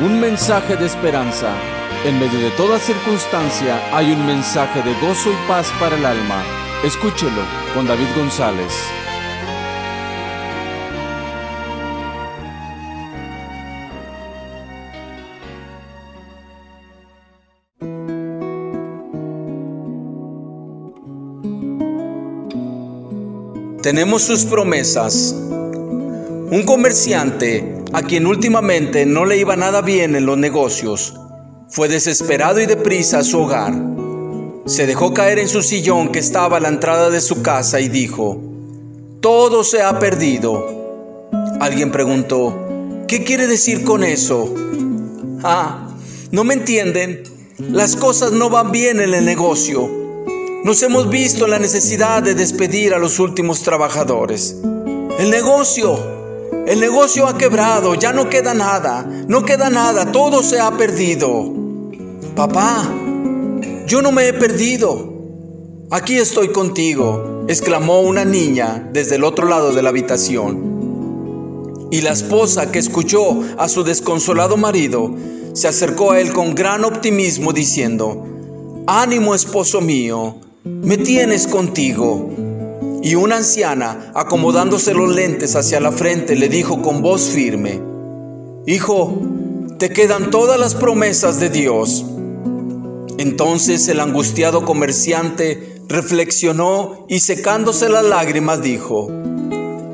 un mensaje de esperanza. En medio de toda circunstancia hay un mensaje de gozo y paz para el alma. Escúchelo con David González. Tenemos sus promesas. Un comerciante a quien últimamente no le iba nada bien en los negocios fue desesperado y deprisa a su hogar. Se dejó caer en su sillón que estaba a la entrada de su casa y dijo, todo se ha perdido. Alguien preguntó, ¿qué quiere decir con eso? Ah, ¿no me entienden? Las cosas no van bien en el negocio. Nos hemos visto la necesidad de despedir a los últimos trabajadores. El negocio, el negocio ha quebrado, ya no queda nada, no queda nada, todo se ha perdido. Papá, yo no me he perdido. Aquí estoy contigo, exclamó una niña desde el otro lado de la habitación. Y la esposa que escuchó a su desconsolado marido se acercó a él con gran optimismo diciendo, Ánimo esposo mío, me tienes contigo. Y una anciana, acomodándose los lentes hacia la frente, le dijo con voz firme, Hijo, te quedan todas las promesas de Dios. Entonces el angustiado comerciante reflexionó y secándose las lágrimas dijo,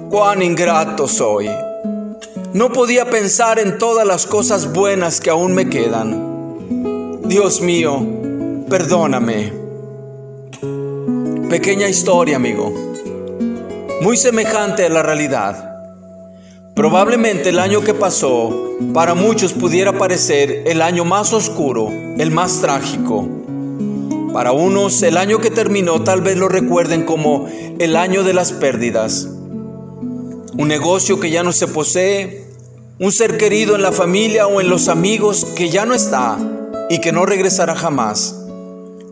cuán ingrato soy. No podía pensar en todas las cosas buenas que aún me quedan. Dios mío, perdóname. Pequeña historia, amigo. Muy semejante a la realidad. Probablemente el año que pasó para muchos pudiera parecer el año más oscuro, el más trágico. Para unos el año que terminó tal vez lo recuerden como el año de las pérdidas. Un negocio que ya no se posee, un ser querido en la familia o en los amigos que ya no está y que no regresará jamás.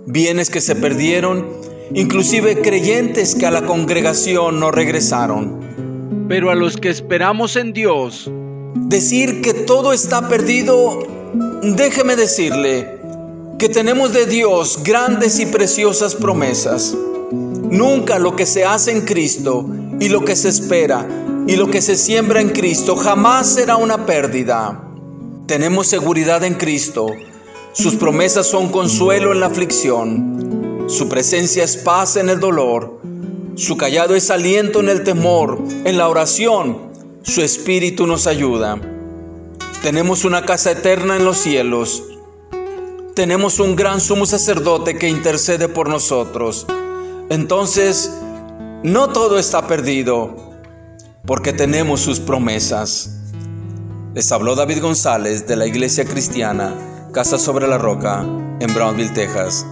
Bienes que se perdieron inclusive creyentes que a la congregación no regresaron. Pero a los que esperamos en Dios, decir que todo está perdido, déjeme decirle que tenemos de Dios grandes y preciosas promesas. Nunca lo que se hace en Cristo y lo que se espera y lo que se siembra en Cristo jamás será una pérdida. Tenemos seguridad en Cristo. Sus promesas son consuelo en la aflicción. Su presencia es paz en el dolor. Su callado es aliento en el temor. En la oración, su espíritu nos ayuda. Tenemos una casa eterna en los cielos. Tenemos un gran sumo sacerdote que intercede por nosotros. Entonces, no todo está perdido, porque tenemos sus promesas. Les habló David González de la Iglesia Cristiana, Casa sobre la Roca, en Brownville, Texas.